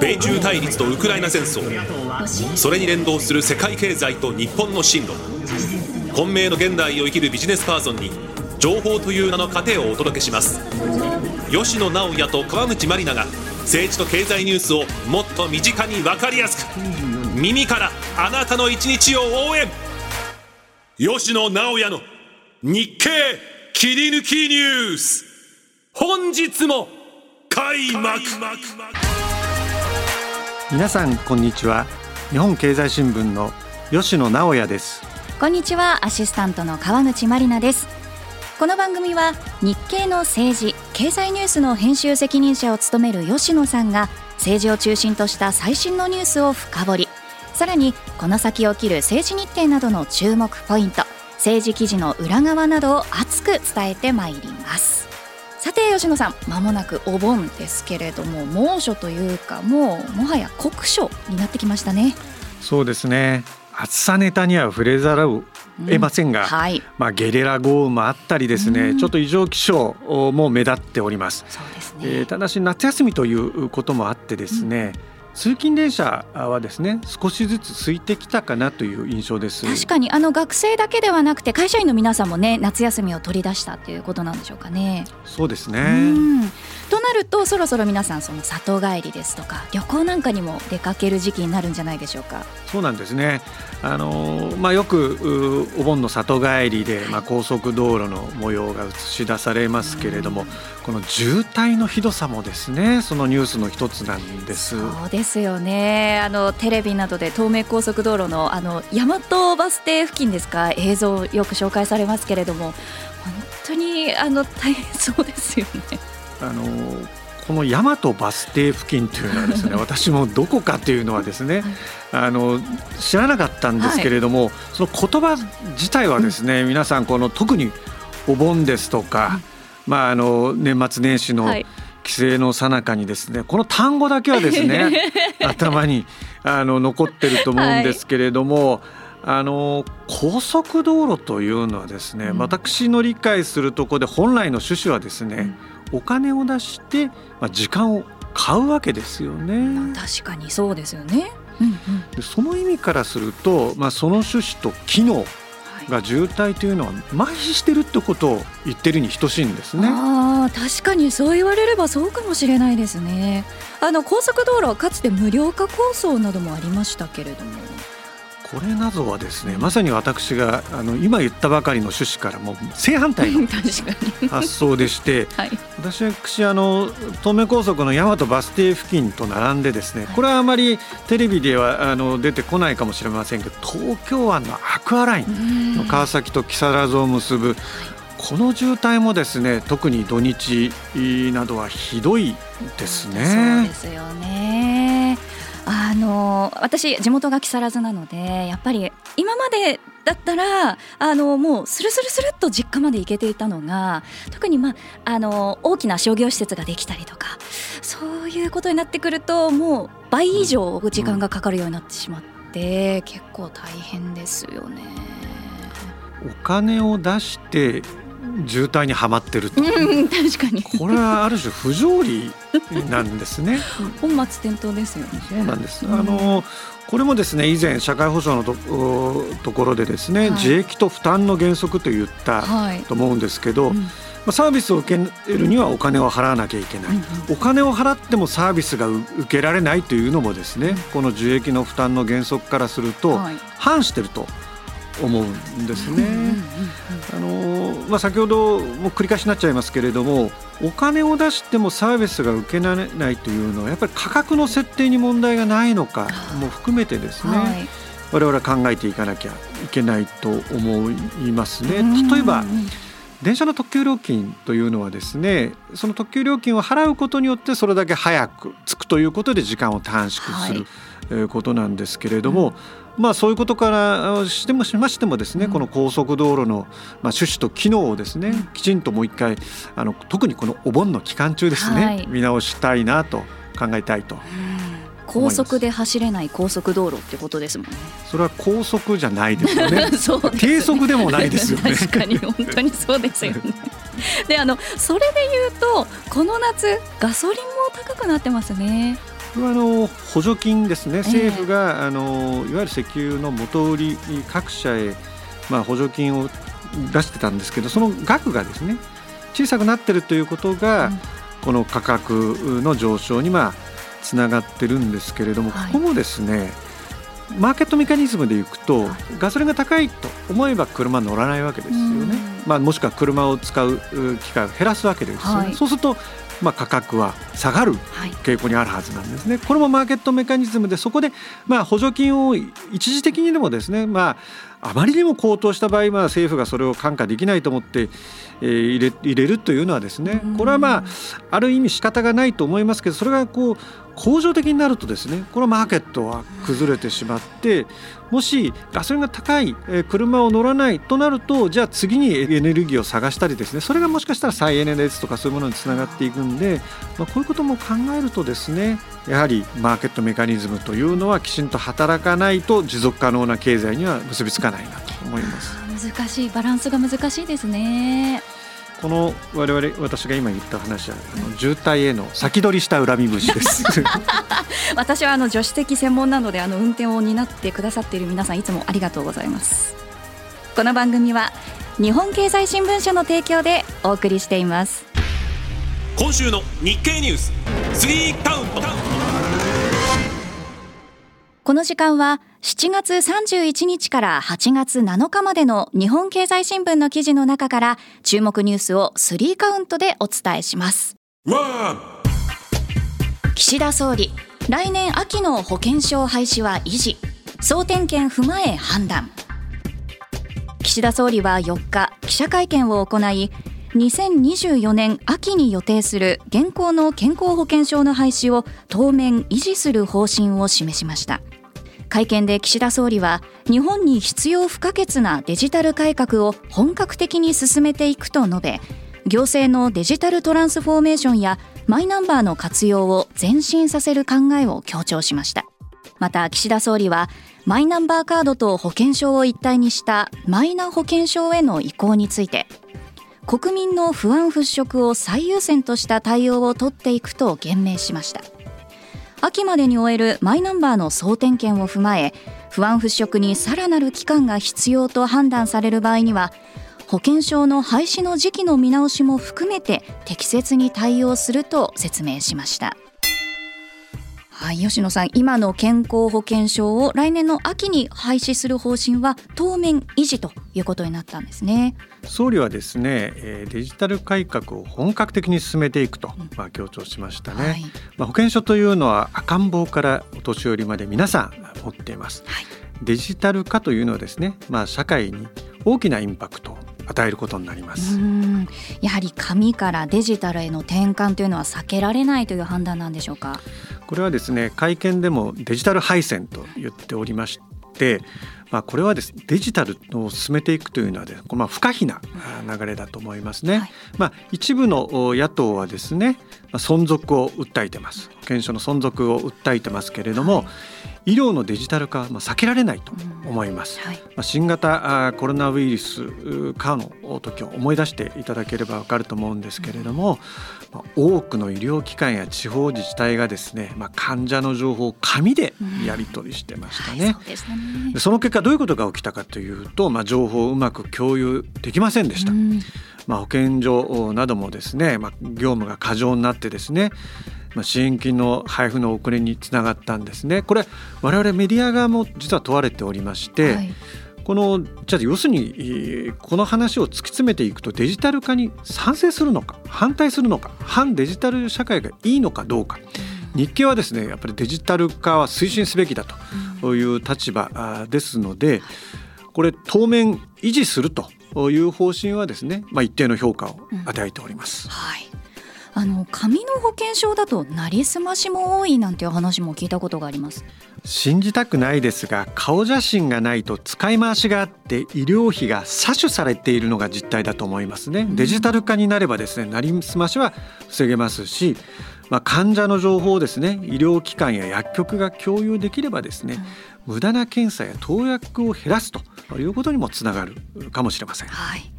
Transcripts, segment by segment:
米中対立とウクライナ戦争。それに連動する世界経済と日本の進路。混迷の現代を生きるビジネスパーソンに情報という名の糧をお届けします。吉野直也と川口真里奈が政治と経済ニュースをもっと身近に分かりやすく。耳からあなたの一日を応援。吉野直也の日経切り抜きニュース。本日も開幕。皆さんこんにちは。日本経済新聞の吉野直也です。こんにちは。アシスタントの川口真里奈です。この番組は日経の政治経済ニュースの編集責任者を務める吉野さんが政治を中心とした最新のニュースを深掘り。さらにこの先起きる政治日程などの注目ポイント政治記事の裏側などを熱く伝えてまいりますさて吉野さんまもなくお盆ですけれども猛暑というかもうもはや酷暑になってきましたね。そうですね。暑さネタには触れざるを得ませんが、うんはい、まあ、ゲリラ豪雨もあったりですね、うん、ちょっと異常気象も目立っております。そうですね、えー、ただし夏休みということもあってですね、うん通勤電車はですね少しずつ空いてきたかなという印象です。確かにあの学生だけではなくて会社員の皆さんもね夏休みを取り出したということなんでしょうかね。そうですねとなるとそろそろ皆さんその里帰りですとか旅行なんかにも出かける時期になるんじゃないでしょうか。そうなんですね。あのまあよくお盆の里帰りでまあ高速道路の模様が映し出されますけれども、この渋滞のひどさもですねそのニュースの一つなんです。そうですよね。あのテレビなどで東名高速道路のあの大和バス停付近ですか映像よく紹介されますけれども本当にあの大変そうですよねあのこの大和バス停付近というのはですね 私もどこかというのはですね、はい、あの知らなかったんですけれども、はい、その言葉自体はですね、うん、皆さんこの特にお盆ですとか、うん、まあ、あの年末年始の帰省の最中にですねこの単語だけはですね 頭にあの残ってると思うんですけれども。はい。あの高速道路というのはですね、うん、私の理解するところで本来の趣旨はですね、お金を出して、まあ、時間を買うわけですよね。確かにそうですよね。うんうん、でその意味からすると、まあ、その趣旨と機能が渋滞というのは麻痺してるってことを言ってるに等しいんですね。あ確かにそう言われればそうかもしれないですね。あの高速道路はかつて無料化構想などもありましたけれども。これなどはですねまさに私があの今言ったばかりの趣旨からも正反対の 発想でして、はい、私あの東名高速の大和バス停付近と並んでですねこれはあまりテレビではあの出てこないかもしれませんけど東京湾のアクアラインの川崎と木更津を結ぶこの渋滞もですね特に土日などはひどいですね。そうですよねあの私地元が木更津なのでやっぱり今までだったらあのもうスルスルスルっと実家まで行けていたのが特に、まあ、の大きな商業施設ができたりとかそういうことになってくるともう倍以上時間がかかるようになってしまって、結構大変ですよね。お金を出して渋滞にはまってると、うん、確かに。これはある種不条理なんですね。本末転倒ですよね。そうなんです、うん、あのこれもですね以前社会保障のとところでですね、はい、自益と負担の原則と言ったと思うんですけど、はいうん。まサービスを受けるにはお金を払わなきゃいけない、お金を払ってもサービスが受けられないというのもですねこの受益の負担の原則からすると反してると思うんですね。あのまあ、先ほども繰り返しになっちゃいますけれどもお金を出してもサービスが受けられないというのはやっぱり価格の設定に問題がないのかも含めてですね、はい、我々は考えていかなきゃいけないと思いますね。例えば電車の特急料金というのはですねその特急料金を払うことによってそれだけ早く着くということで時間を短縮する、はい、ことなんですけれども、うんまあ、そういうことからしてもしましてもですね、うん、この高速道路の、まあ、趣旨と機能をですね、きちんともう一回あの特にこのお盆の期間中ですね、はい、見直したいなと考えたいと。高速で走れない高速道路ってことですもんね。それは高速じゃないですよね。そうね。低速でもないですよね。確かに本当にそうですよね。であのそれで言うとこの夏ガソリンも高くなってますねこれはあの補助金ですね。政府が、あのいわゆる石油の元売り各社へ、まあ、補助金を出してたんですけどその額がですね小さくなってるということが、うん、この価格の上昇にまあつながってるんですけれども、はい、ここもですねマーケットメカニズムでいくと、はい、ガソリンが高いと思えば車乗らないわけですよね、まあ、もしくは車を使う機会を減らすわけですよね、はい、そうするとまあ、価格は下がる傾向にあるはずなんですね。これもマーケットメカニズムでそこでまあ補助金を一時的にでもですね、まあ、あまりにも高騰した場合、まあ、政府がそれを看過できないと思って、えー、入れ入れるというのはですねこれはまあある意味仕方がないと思いますけどそれがこう恒常的になるとですねこれはマーケットは崩れてしまってもしガソリンが高い車を乗らないとなるとじゃあ次にエネルギーを探したりですねそれがもしかしたら再エネですとかそういうものにつながっていくんで、まあ、こういうことも考えるとですねやはりマーケットメカニズムというのはきちんと働かないと持続可能な経済には結びつかないなと思います。難しいバランスが難しいですね。この我々私が今言った話はあの渋滞への先取りした恨み節です。私はあの助手席専門なのであの運転を担ってくださっている皆さんいつもありがとうございます。この番組は日本経済新聞社の提供でお送りしています。今週の日経ニュース。3カウン。トこの時間は7月31日から8月7日までの日本経済新聞の記事の中から注目ニュースを3カウントでお伝えします。岸田総理来年秋の保険証廃止は維持。総点検踏まえ判断。岸田総理は4日記者会見を行い2024年秋に予定する現行の健康保険証の廃止を当面維持する方針を示しました会見で岸田総理は日本に必要不可欠なデジタル改革を本格的に進めていくと述べ行政のデジタルトランスフォーメーションやマイナンバーの活用を前進させる考えを強調しました。また岸田総理はマイナンバーカードと保険証を一体にしたマイナ保険証への移行について国民の不安払拭を最優先とした対応を取っていくと言明しました。秋までに終えるマイナンバーの総点検を踏まえ不安払拭にさらなる期間が必要と判断される場合には保険証の廃止の時期の見直しも含めて適切に対応すると説明しました。はい、吉野さん今の健康保険証を来年の秋に廃止する方針は当面維持ということになったんですね。総理はですねデジタル改革を本格的に進めていくと、まあ、強調しましたね、はい、まあ、保険証というのは赤ん坊からお年寄りまで皆さん持っています、はい、デジタル化というのはですね、まあ、社会に大きなインパクト与えることになります。やはり紙からデジタルへの転換というのは避けられないという判断なんでしょうか？これはですね会見でもデジタル配線と言っておりましてまあ、これはですデジタルを進めていくというのはですまあ、不可避な流れだと思いますね。はい、まあ、一部の野党はですね、まあ、存続を訴えてます。保険証の存続を訴えてますけれども、はい。医療のデジタル化は避けられないと思います、うん。はい、新型コロナウイルス化の時を思い出していただければわかると思うんですけれども、多くの医療機関や地方自治体がですね、まあ、患者の情報を紙でやり取りしてましたね。うんはい、そその結果どういうことが起きたかというと、まあ、情報をうまく共有できませんでした、うん、まあ、保健所などもですね、まあ、業務が過剰になってですねまあ、支援金の配布の遅れにつながったんですね。これ我々メディア側も実は問われておりまして、はい、このじゃあ要するにこの話を突き詰めていくとデジタル化に賛成するのか反対するのか反デジタル社会がいいのかどうか。日経はですねやっぱりデジタル化は推進すべきだという立場ですのでこれ当面維持するという方針はですね、まあ、一定の評価を与えております。うんはいあの紙の保険証だとなりすましも多いなんていう話も聞いたことがあります。信じたくないですが顔写真がないと使い回しがあって医療費が詐取されているのが実態だと思いますね、デジタル化になればですねなりすましは防げますしまあ、患者の情報をですね医療機関や薬局が共有できればですね、うん、無駄な検査や投薬を減らすということにもつながるかもしれません。はい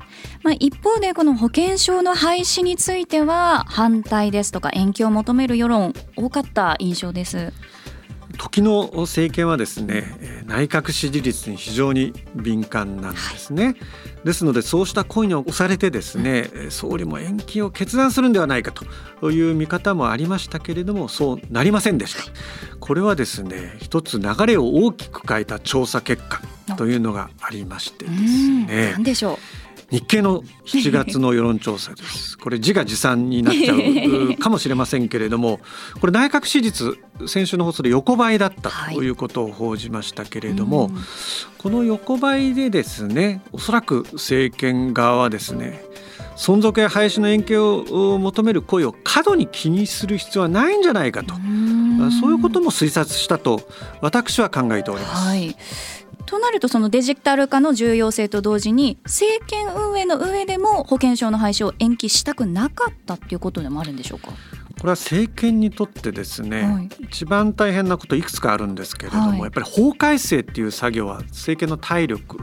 まあ、一方でこの保険証の廃止については反対ですとか延期を求める世論多かった印象です。時の政権はですね内閣支持率に非常に敏感なんですね、はい、ですのでそうした声に押されてですね、うん、総理も延期を決断するんではないかという見方もありましたけれどもそうなりませんでした、はい、これはですね一つ流れを大きく変えた調査結果というのがありましてですね。何でしょう日経の7月の世論調査です。これ自画自賛になっちゃうかもしれませんけれども、これ内閣支持率先週の放送で横ばいだったということを報じましたけれども、はいこの横ばいでですね、おそらく政権側はですね、存続や廃止の延期を求める声を過度に気にする必要はないんじゃないかとそういうことも推察したと私は考えております。はいとなるとそのデジタル化の重要性と同時に政権運営の上でも保険証の廃止を延期したくなかったっていうことでもあるんでしょうか？これは政権にとってですね、はい、一番大変なこといくつかあるんですけれども、はい、やっぱり法改正っていう作業は政権の体力を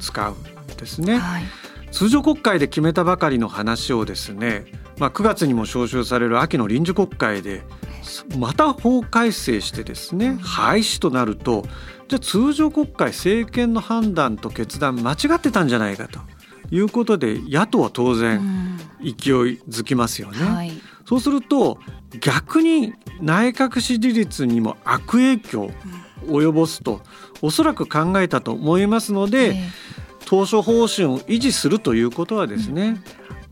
使うんですね、うん。はい、通常国会で決めたばかりの話をですね、まあ、9月にも召集される秋の臨時国会でまた法改正してですね廃止となるとじゃあ通常国会政権の判断と決断間違ってたんじゃないかと。いうことで野党は当然勢いづきますよね。はい、そうすると逆に内閣支持率にも悪影響を及ぼすとおそらく考えたと思いますので、当初方針を維持するということはですね、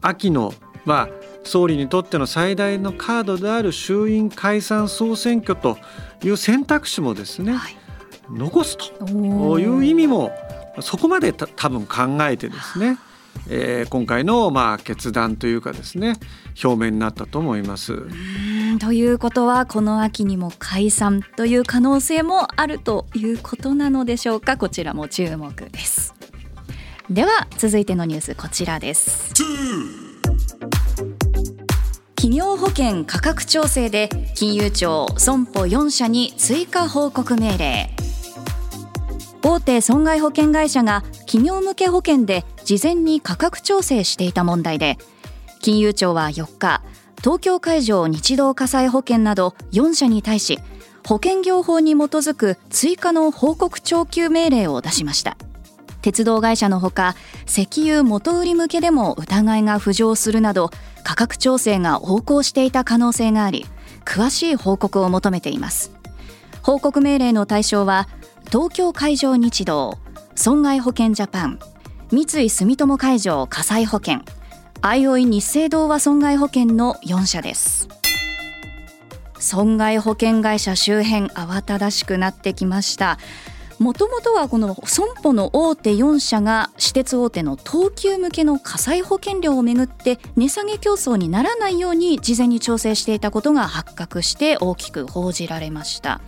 秋のまあ総理にとっての最大のカードである衆院解散総選挙という選択肢もですね、はい残すという意味もそこまで多分考えてですね、えー、今回のまあ決断というかですね表明になったと思います。ということはこの秋にも解散という可能性もあるということなのでしょうか？こちらも注目です。では続いてのニュースこちらです。企業保険価格調整で金融庁損保4社に追加報告命令。大手損害保険会社が企業向け保険で事前に価格調整していた問題で金融庁は4日東京海上日動火災保険など4社に対し保険業法に基づく追加の報告徴求命令を出しました。鉄道会社のほか石油元売り向けでも疑いが浮上するなど価格調整が横行していた可能性があり詳しい報告を求めています。報告命令の対象は東京海上日動損害保険ジャパン三井住友海上火災保険あいおい日清同和損害保険の4社です。損害保険会社周辺慌ただしくなってきました。もともとはこの損保の大手4社が私鉄大手の東急向けの火災保険料をめぐって値下げ競争にならないように事前に調整していたことが発覚して大きく報じられました。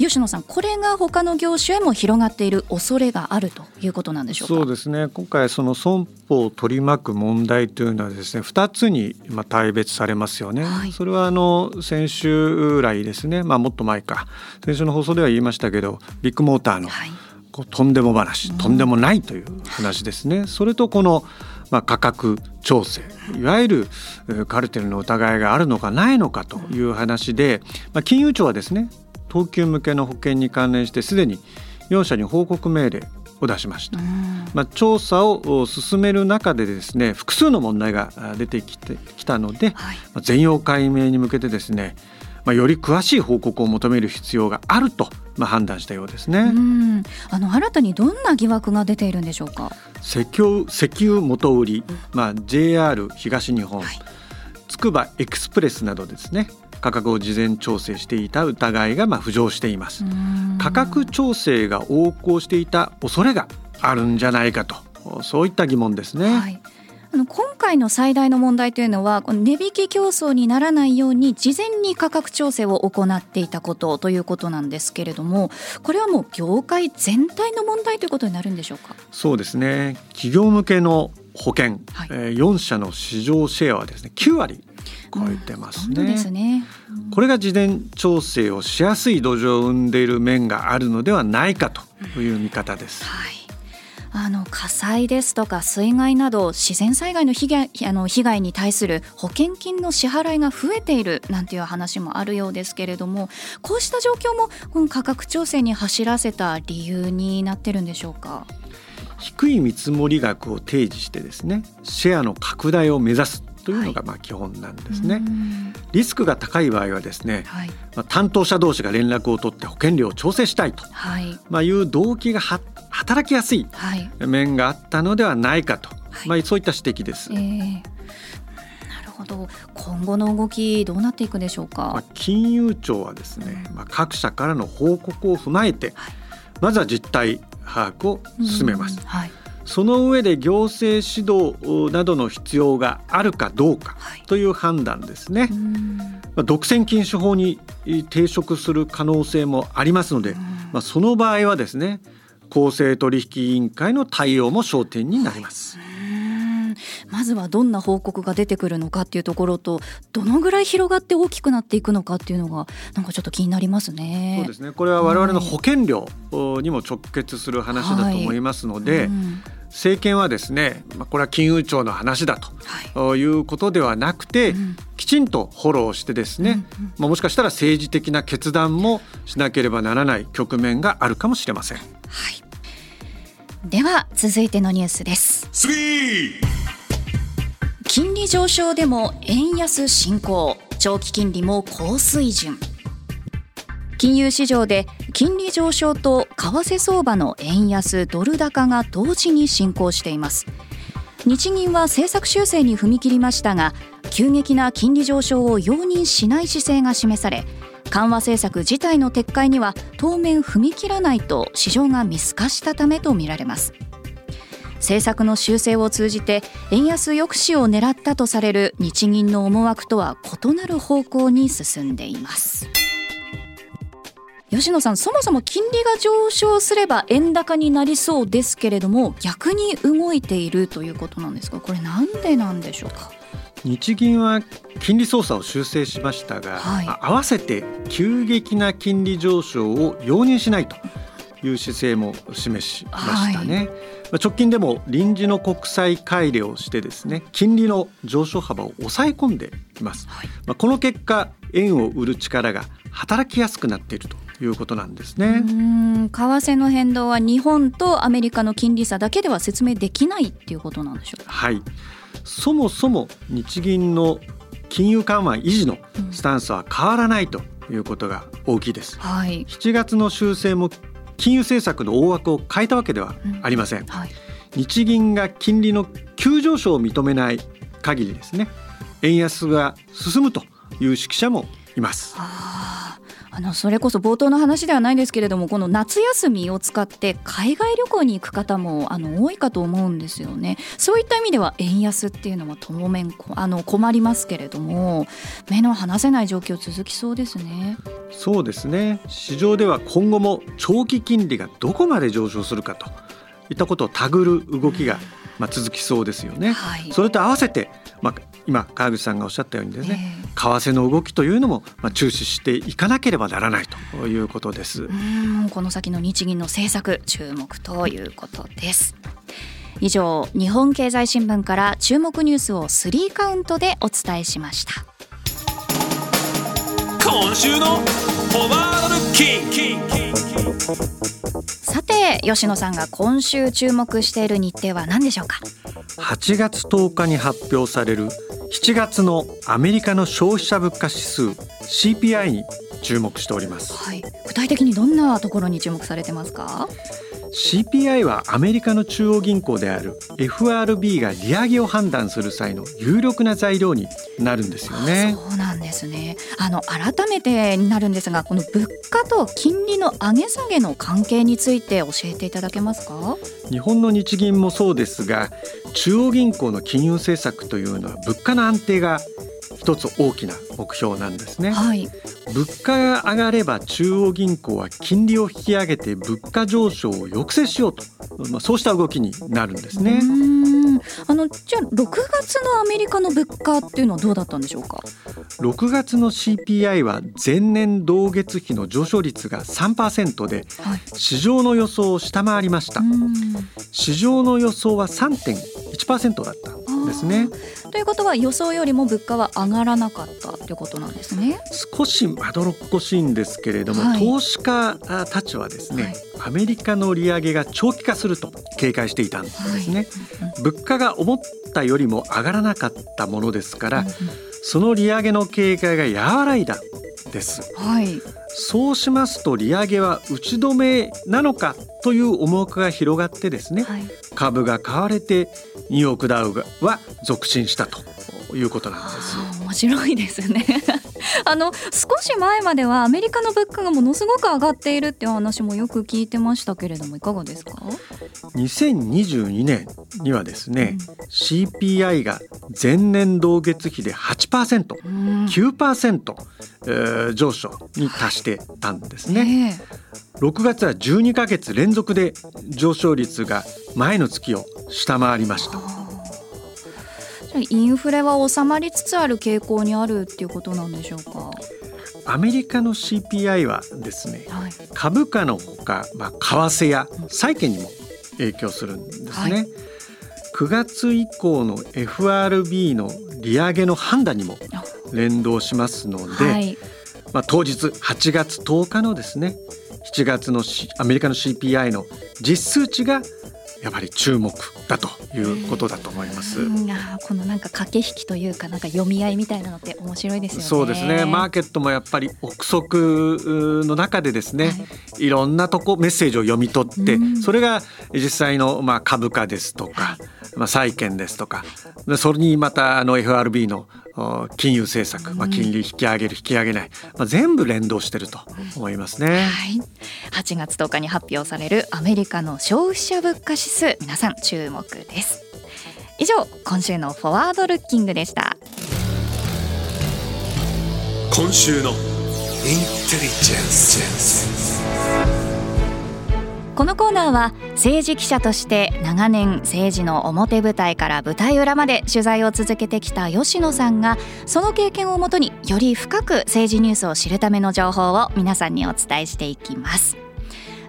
吉野さんこれが他の業種へも広がっている恐れがあるということなんでしょうか？そうですね。今回その損保を取り巻く問題というのはですね2つにまあ大別されますよね、はい、それはあの先週来ですね。まあもっと前か。先週の放送では言いましたけどビッグモーターの、こうとんでも話、とんでもないという話ですね。それとこのまあ、価格調整いわゆるカルテルの疑いがあるのかないのかという話で、まあ、金融庁はですね等級向けの保険に関連してすでに4社に報告命令を出しました、まあ、調査を進める中でですね複数の問題が出てきてきたので、はい、まあ、全容解明に向けてですねまあ、より詳しい報告を求める必要があると、まあ、判断したようですね。あの新たにどんな疑惑が出ているんでしょうか？石油石油元売り、まあ、JR 東日本、つくばエクスプレスなどですね価格を事前調整していた疑いがまあ浮上しています。価格調整が横行していた恐れがあるんじゃないかと。そういった疑問ですね、はい、あの今回の最大の問題というのはこの値引き競争にならないように事前に価格調整を行っていたことということなんですけれどもこれはもう業界全体の問題ということになるんでしょうか？そうですね。企業向けの保険、はい、えー、4社の市場シェアはですね9割超えてますね。すね。これが事前調整をしやすい土壌を生んでいる面があるのではないかという見方です。はい。あの火災ですとか水害など自然災害の被害あの被害に対する保険金の支払いが増えているなんていう話もあるようですけれどもこうした状況もこの価格調整に走らせた理由になってるんでしょうか？低い見積もり額を提示してですねシェアの拡大を目指すというのがまあ基本なんですね。はい、リスクが高い場合はですね、はい、まあ、担当者同士が連絡を取って保険料を調整したいと、はい、まあ、いう動機が働きやすい面があったのではないかと、まあ、そういった指摘です。えーなるほど。今後の動きどうなっていくでしょうか、まあ、金融庁はですね、まあ、各社からの報告を踏まえて、まずは実態把握を進めます。はいその上で行政指導などの必要があるかどうかという判断ですね。まあ、独占禁止法に抵触する可能性もありますので、まあ、その場合はですね公正取引委員会の対応も焦点になります。まずはどんな報告が出てくるのかっていうところとどのぐらい広がって大きくなっていくのかっていうのがなんかちょっと気になりますね。そうですね。これは我々の保険料にも直結する話だと思いますので、はい。うん、政権はですね、まあ、これは金融庁の話だと、はい、いうことではなくて、うん、きちんとフォローしてですね、うんうん、まあ、もしかしたら政治的な決断もしなければならない局面があるかもしれません。はい、では続いてのニュースです。金利上昇でも円安進行長期金利も高水準。金融市場で金利上昇と為替相場の円安ドル高が同時に進行しています。日銀は政策修正に踏み切りましたが急激な金利上昇を容認しない姿勢が示され緩和政策自体の撤回には当面踏み切らないと市場が見透かしたためとみられます。政策の修正を通じて円安抑止を狙ったとされる日銀の思惑とは異なる方向に進んでいます。吉野さんそもそも金利が上昇すれば円高になりそうですけれども逆に動いているということなんですがこれなんでなんでしょうか？日銀は金利操作を修正しましたが、はい、合わせて急激な金利上昇を容認しないという姿勢も示しましたね。はい直近でも臨時の国債改良をしてですね金利の上昇幅を抑え込んでいます、はい、まあ、この結果円を売る力が働きやすくなっているということなんですね。為替の変動は日本とアメリカの金利差だけでは説明できないっていうことなんでしょうか？はい。そもそも日銀の金融緩和維持のスタンスは変わらないということが大きいです、はい、7月の修正も金融政策の大枠を変えたわけではありません、うんはい、日銀が金利の急上昇を認めない限りですね。円安が進むという指揮者もいます。あのそれこそ冒頭の話ではないんですけれどもこの夏休みを使って海外旅行に行く方もあの多いかと思うんですよね。そういった意味では円安っていうのは当面あの困りますけれども目の離せない状況続きそうですね。そうですね。市場では今後も長期金利がどこまで上昇するかと。いったことを手繰る動きが、まあ、続きそうですよね、はい、それと合わせて、まあ、今川口さんがおっしゃったようにですね、えー、為替の動きというのも、まあ、注視していかなければならないということです。この先の日銀の政策注目ということです。以上日本経済新聞から注目ニュースを3カウントでお伝えしました。今週のさて吉野さんが今週注目している日程は何でしょうか？8月10日に発表される7月のアメリカの消費者物価指数 CPI に注目しております、はい、具体的にどんなところに注目されてますか？CPI はアメリカの中央銀行である FRB が利上げを判断する際の有力な材料になるんですよね。そうなんですね。あの改めてになるんですが、この物価と金利の上げ下げの関係について教えていただけますか？日本の日銀もそうですが、中央銀行の金融政策というのは物価の安定が一つ大きな目標なんですね、はい、物価が上がれば中央銀行は金利を引き上げて物価上昇を抑制しようと、まあ、そうした動きになるんですね。あのじゃあ6月のアメリカの物価っていうのはどうだったんでしょうか？6月の CPI は前年同月比の上昇率が3%で、はい、市場の予想を下回りました。市場の予想は3.1%だった。んですね。ということは予想よりも物価は上がらなかったということなんですね。少しまどろっこしいんですけれども、はい、投資家たちはですね、はい、アメリカの利上げが長期化すると警戒していたんですね、物価が思ったよりも上がらなかったものですから、その利上げの警戒が和らいだです、はい、そうしますと利上げは打ち止めなのかという思惑が広がってですね、はい、株が買われてニューヨークダウは続伸したということなんです。面白いですねあの少し前まではアメリカの物価がものすごく上がっているっていう話もよく聞いてましたけれどもいかがですか？2022年にはですね、うん、CPI が前年同月比で 8%9%、うん。9%、えー、上昇に達してたんですね、えー、6月は12ヶ月連続で上昇率が前の月を下回りましたインフレは収まりつつある傾向にあるっていうことなんでしょうか。アメリカの CPI はですね、はい、株価のほか、まあ、為替や債券にも影響するんですね、はい、9月以降の FRB の利上げの判断にも連動しますので、はい、まあ、当日8月10日のですね7月の、アメリカの CPI の実数値がやっぱり注目だということだと思います。このなんか駆け引きというかなんか読み合いみたいなのって面白いですよね。そうですね。マーケットもやっぱり憶測の中でですね、はい、いろんなとこメッセージを読み取って、それが実際のまあ株価ですとか、はい、まあ債券ですとか、それにまたあの FRB の金融政策、まあ、金利引き上げる引き上げない、まあ、全部連動してると思いますね、はい、8月10日に発表されるアメリカの消費者物価指数。皆さん注目です。以上今週のフォワードルッキングでした。今週のインテリジェンスこのコーナーは政治記者として長年政治の表舞台から舞台裏まで取材を続けてきた吉野さんがその経験をもとにより深く政治ニュースを知るための情報を皆さんにお伝えしていきます。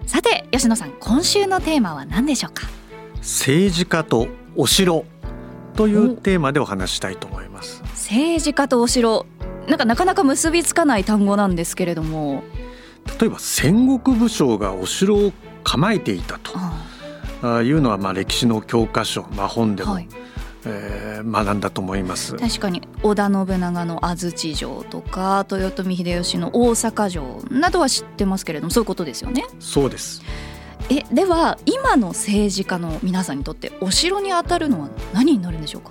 さて吉野さん今週のテーマは何でしょうか？政治家とお城というテーマでお話したいと思います。政治家とお城。なんかなかなか結びつかない単語なんですけれども。例えば戦国武将がお城を構えていたと。あいうのはまあ歴史の教科書、まあ、本でも、はい、えー、学んだと思います。確かに織田信長の安土城とか豊臣秀吉の大阪城などは知ってますけれどもそういうことですよね。そうです。えでは今の政治家の皆さんにとってお城に当たるのは何になるんでしょうか？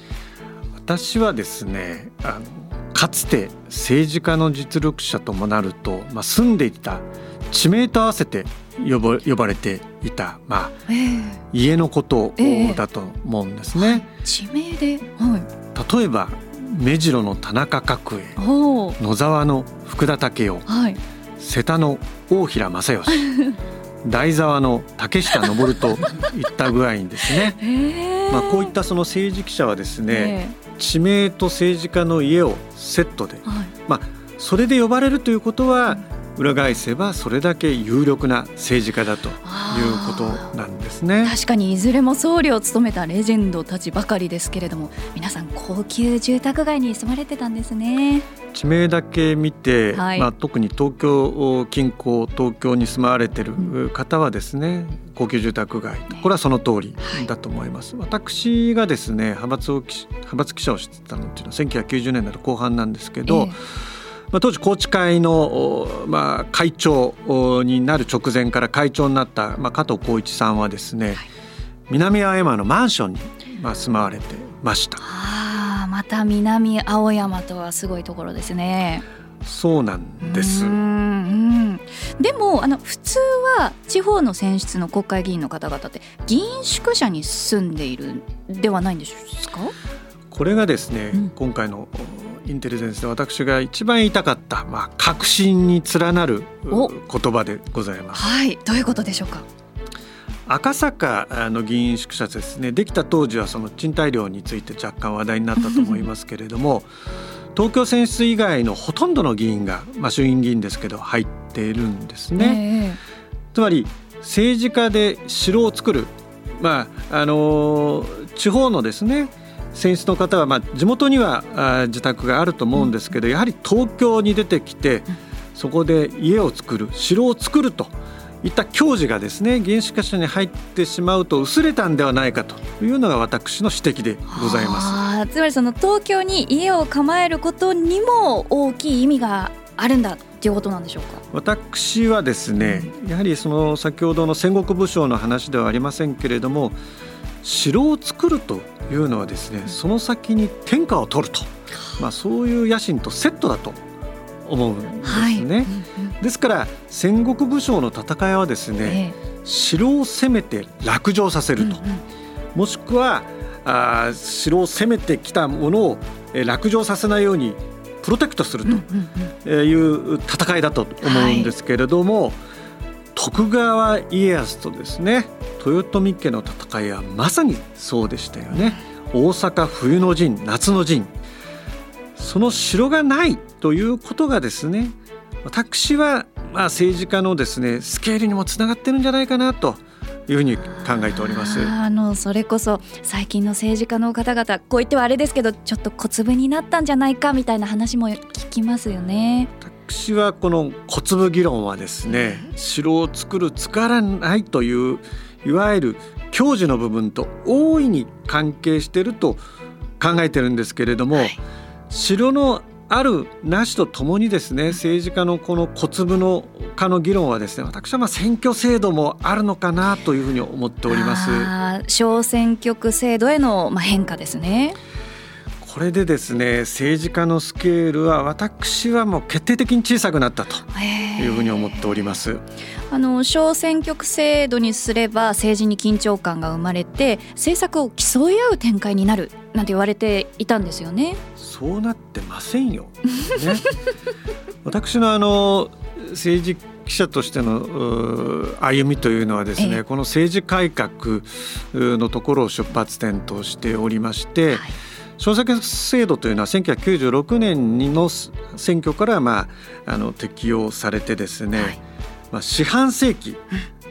私はですねあのかつて政治家の実力者ともなると、まあ、住んでいた地名と合わせて呼ば呼ばれていた、まあ、えー、家のことだと思うんですね。はい、地名で、はい、例えば目白の田中角栄野沢の福田武雄、はい、瀬田の大平正義 大沢の竹下登といった具合にですね、え。ー、まあ、こういったその政治記者はですね、えー、地名と政治家の家をセットで、はい、まあ、それで呼ばれるということは、うん裏返せばそれだけ有力な政治家だということなんですね。確かにいずれも総理を務めたレジェンドたちばかりですけれども皆さん高級住宅街に住まれてたんですね。地名だけ見て、はい、まあ、特に東京近郊東京に住まわれてる方はですね、うん、高級住宅街。これはその通りだと思います、はい、私がですね派閥を派閥記者をしてたのっていうのは1990年代の後半なんですけど、えーまあ、当時宏池会の、まあ、会長になる直前から会長になった、まあ、加藤浩一さんはですね、はい、南青山のマンションに、まあ、住まわれてました。あまた南青山とはすごいところですね。そうなんです。でもあの普通は地方の選出の国会議員の方々って議員宿舎に住んでいるではないんですか？これがですね、うん、今回のインテリジェンスで私が一番言いたかった、まあ、確信に連なる言葉でございます。はい、どういうことでしょうか？赤坂の議員宿舎ですねできた当時はその賃貸料について若干話題になったと思いますけれども 東京選出以外のほとんどの議員が、まあ、衆院議員ですけど入っているんですね。えー、つまり政治家で城を作る、まああの地方のですね選出の方は、まあ、地元にはあ自宅があると思うんですけど、やはり東京に出てきてそこで家を作る城を作るといった教授がですね原子化社に入ってしまうと薄れたんではないかというのが私の指摘でございます。つまりその東京に家を構えることにも大きい意味があるんだということなんでしょうか？私はですねやはりその先ほどの戦国武将の話ではありませんけれども城を作るというのはですねその先に天下を取ると、まあ、そういう野心とセットだと思うんですね。はい、ですから戦国武将の戦いはですね、え城を攻めて落城させると、うんうん、もしくはあ城を攻めてきたものを落城させないようにプロテクトするという戦いだと思うんですけれども、はい、徳川家康とですね豊臣家の戦いはまさにそうでしたよね。大阪冬の陣夏の陣その城がないということがですね私はまあ政治家のですねスケールにもつながってるんじゃないかなというふうに考えておりますあのそれこそ最近の政治家の方々こう言ってはあれですけどちょっと小粒になったんじゃないかみたいな話も聞きますよね。私はこの小粒議論はですね城を作る作らないといういわゆる教授の部分と大いに関係していると考えてるんですけれども、はい。城のあるなしとともにですね政治家のこの小粒の化の議論はですね私はまあ選挙制度もあるのかなというふうに思っております。小選挙区制度へのまあ変化ですねこれでですね政治家のスケールは私はもう決定的に小さくなったというふうに思っております。あの小選挙区制度にすれば政治に緊張感が生まれて政策を競い合う展開になるなんて言われていたんですよね。そうなってませんよ。ね、私のあの政治記者としての歩みというのはですね、この政治改革のところを出発点としておりまして、はい小選挙制度というのは1996年の選挙からまああの適用されてですね、はい、まあ、四半世紀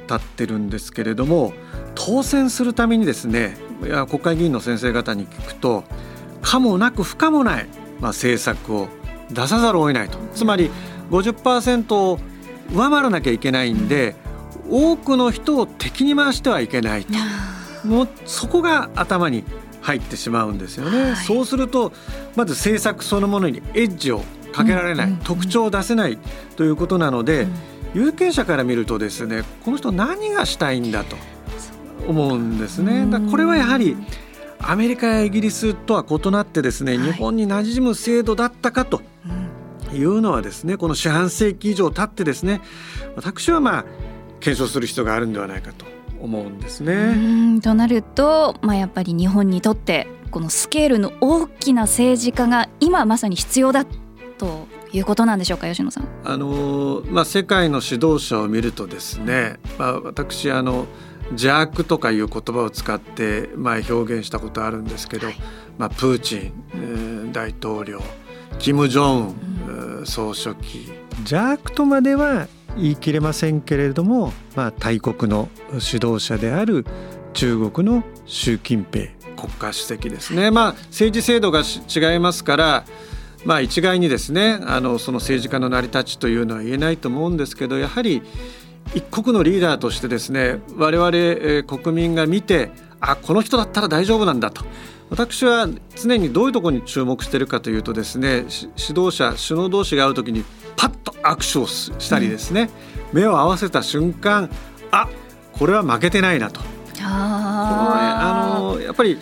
経ってるんですけれども当選するためにですねいや国会議員の先生方に聞くと可もなく不可もない、まあ、政策を出さざるを得ないと。つまり50%を上回らなきゃいけないんで多くの人を敵に回してはいけないと。もうそこが頭に入ってしまうんですよね、はい、そうするとまず政策そのものにエッジをかけられない、うん、特徴を出せないということなので、うん、有権者から見るとですねこの人何がしたいんだと思うんですね。だこれはやはりアメリカやイギリスとは異なってですね、日本に馴染む制度だったかというのはですねこの四半世紀以上経ってですね私はまあ検証する必要があるんではないかと思うんですね。となると、まあ、やっぱり日本にとってこのスケールの大きな政治家が今まさに必要だということなんでしょうか吉野さん。あのまあ、世界の指導者を見るとですね、まあ、私あの邪悪とかいう言葉を使って前表現したことあるんですけど、はい、まあ、プーチン、えー、大統領キム・ジョン、うん、総書記邪悪とまでは言い切れませんけれども、まあ、大国の指導者である中国の習近平。国家主席ですね、まあ、政治制度が違いますから、まあ、一概にですねあのその政治家の成り立ちというのは言えないと思うんですけどやはり一国のリーダーとしてですね我々、え国民が見てあこの人だったら大丈夫なんだと。私は常にどういうところに注目しているかというとですね指導者首脳同士が会う時にパッと握手をしたりですね、うん、目を合わせた瞬間あこれは負けてないなと。あのやっぱり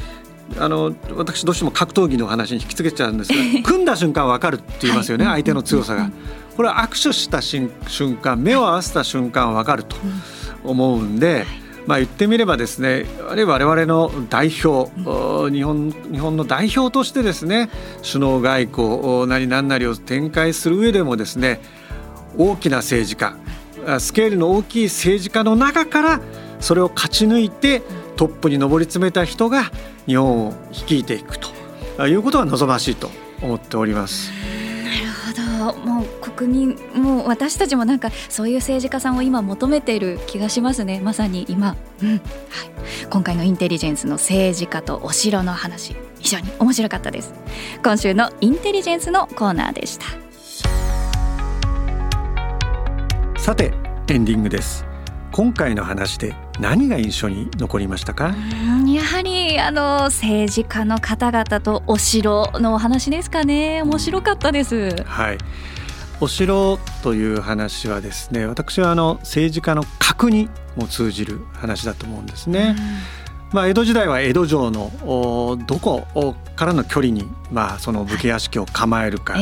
あの私どうしても格闘技の話に引きつけちゃうんですが 組んだ瞬間分かるって言いますよね、はい、相手の強さが。これは握手した瞬間目を合わせた瞬間分かると思うんで。まあ、言ってみればですねあるいは我々の代表、日本日本の代表としてですね首脳外交なり何なりを展開する上でもですね大きな政治家スケールの大きい政治家の中からそれを勝ち抜いてトップに上り詰めた人が日本を率いていくということが望ましいと思っております。なるほどもう国民もう私たちもなんかそういう政治家さんを今求めている気がしますね。まさに今、うん。はい、今回のインテリジェンスの政治家とお城の話。非常に面白かったです。今週のインテリジェンスのコーナーでした。さてエンディングです。今回の話で何が印象に残りましたか？やはりあの政治家の方々とお城のお話ですかね。面白かったです、はいお城という話はですね私はあの政治家の格にも通じる話だと思うんですね。まあ、江戸時代は江戸城のどこからの距離に、まあ、その武家屋敷を構えるか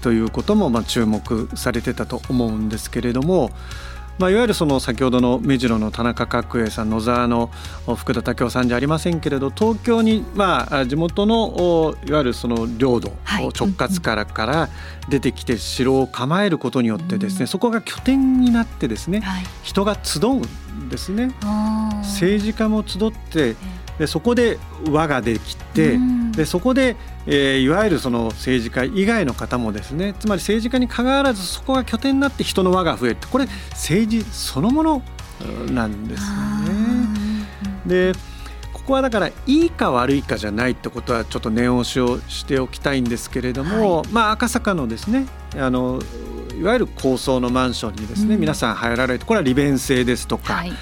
ということもまあ注目されてたと思うんですけれども、まあ、いわゆるその先ほどの目白の田中角栄さん野沢の福田武雄さんじゃありませんけれど東京にまあ地元のいわゆるその領土、直轄からから出てきて城を構えることによってですね、そこが拠点になってですね、人が集うんですね。政治家も集ってでそこで輪ができて、でそこで、えー、いわゆるその政治家以外の方もですねつまり政治家にかかわらずそこが拠点になって人の輪が増えるこれ政治そのものなんですよね。でここはだからいいか悪いかじゃないってことはちょっと念押しをしておきたいんですけれども、はい、まあ赤坂のですねあのいわゆる高層のマンションにですね、うん、皆さん入られてこれは利便性ですとか、はい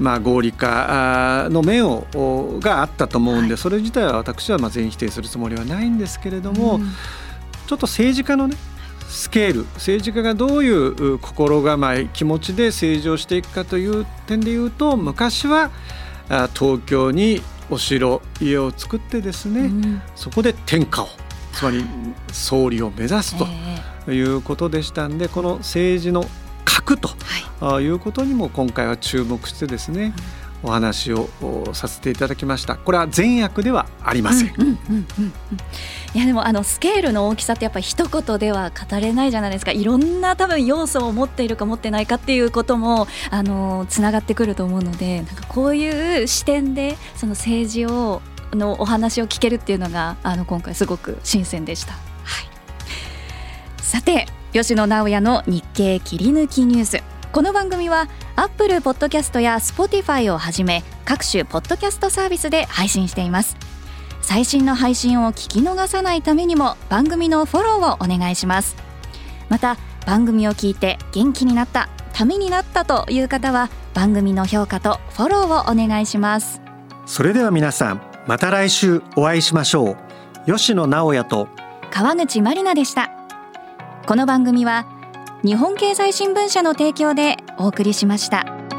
まあ、合理化の面をがあったと思うんで、それ自体は私はまあ全否定するつもりはないんですけれども、ちょっと政治家のねスケール政治家がどういう心構え気持ちで政治をしていくかという点でいうと昔は東京にお城家を作ってですね、うん、そこで天下をつまり総理を目指すということでしたんでこの政治の核とい。うことにも今回は注目してですね、お話をさせていただきました。これは善悪ではありません,、いやでもあのスケールの大きさってやっぱり一言では語れないじゃないですか。いろんな多分要素を持っているか持ってないかっていうこともあのつながってくると思うのでなんかこういう視点でその政治をのお話を聞けるっていうのがあの今回すごく新鮮でした。はい、さて吉野直也の日経切り抜きニュース。この番組は Apple Podcast や Spotify をはじめ各種ポッドキャストサービスで配信しています。最新の配信を聞き逃さないためにも番組のフォローをお願いします。また番組を聞いて元気になったためになったという方は番組の評価とフォローをお願いします。それでは皆さんまた来週お会いしましょう。吉野直也と川口まりなでしたこの番組は日本経済新聞社の提供でお送りしました。